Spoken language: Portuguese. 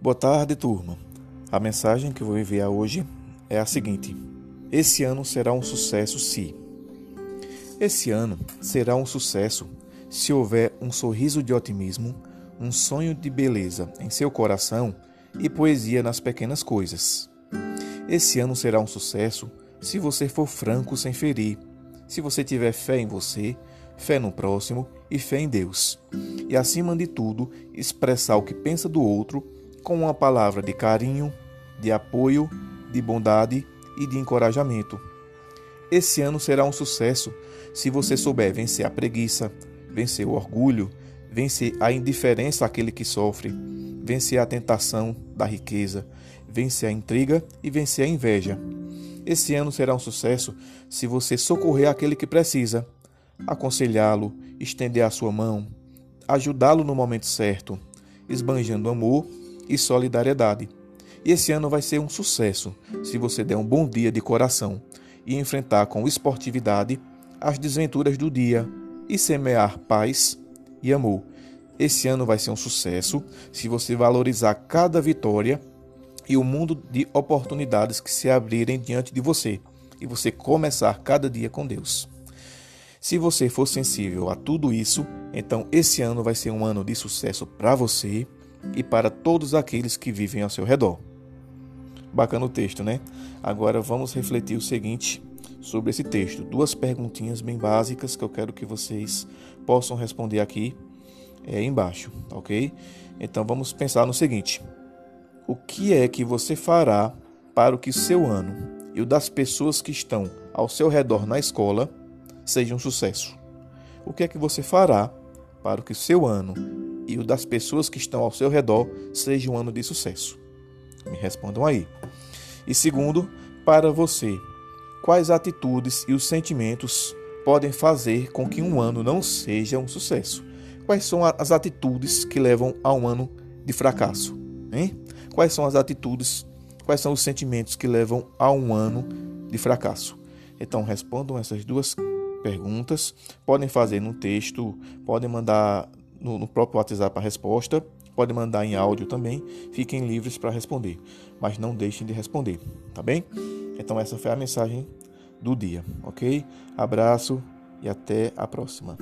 Boa tarde, turma. A mensagem que vou enviar hoje é a seguinte: Esse ano será um sucesso se. Esse ano será um sucesso se houver um sorriso de otimismo, um sonho de beleza em seu coração e poesia nas pequenas coisas. Esse ano será um sucesso se você for franco sem ferir, se você tiver fé em você, fé no próximo e fé em Deus. E acima de tudo, expressar o que pensa do outro com uma palavra de carinho, de apoio, de bondade e de encorajamento. Esse ano será um sucesso se você souber vencer a preguiça, vencer o orgulho, vencer a indiferença àquele que sofre, vencer a tentação da riqueza, vencer a intriga e vencer a inveja. Esse ano será um sucesso se você socorrer aquele que precisa, aconselhá-lo, estender a sua mão, ajudá-lo no momento certo, esbanjando amor e solidariedade. E esse ano vai ser um sucesso se você der um bom dia de coração e enfrentar com esportividade as desventuras do dia e semear paz e amor. Esse ano vai ser um sucesso se você valorizar cada vitória e o mundo de oportunidades que se abrirem diante de você e você começar cada dia com Deus. Se você for sensível a tudo isso, então esse ano vai ser um ano de sucesso para você e para todos aqueles que vivem ao seu redor. Bacana o texto, né? Agora vamos refletir o seguinte sobre esse texto. Duas perguntinhas bem básicas que eu quero que vocês possam responder aqui é, embaixo, ok? Então vamos pensar no seguinte: o que é que você fará para que seu ano e o das pessoas que estão ao seu redor na escola seja um sucesso? O que é que você fará para que seu ano e o das pessoas que estão ao seu redor seja um ano de sucesso? Me respondam aí. E segundo, para você, quais atitudes e os sentimentos podem fazer com que um ano não seja um sucesso? Quais são as atitudes que levam a um ano de fracasso? Hein? Quais são as atitudes, quais são os sentimentos que levam a um ano de fracasso? Então respondam essas duas perguntas. Podem fazer no texto, podem mandar no, no próprio WhatsApp a resposta, podem mandar em áudio também. Fiquem livres para responder, mas não deixem de responder, tá bem? Então essa foi a mensagem do dia, ok? Abraço e até a próxima.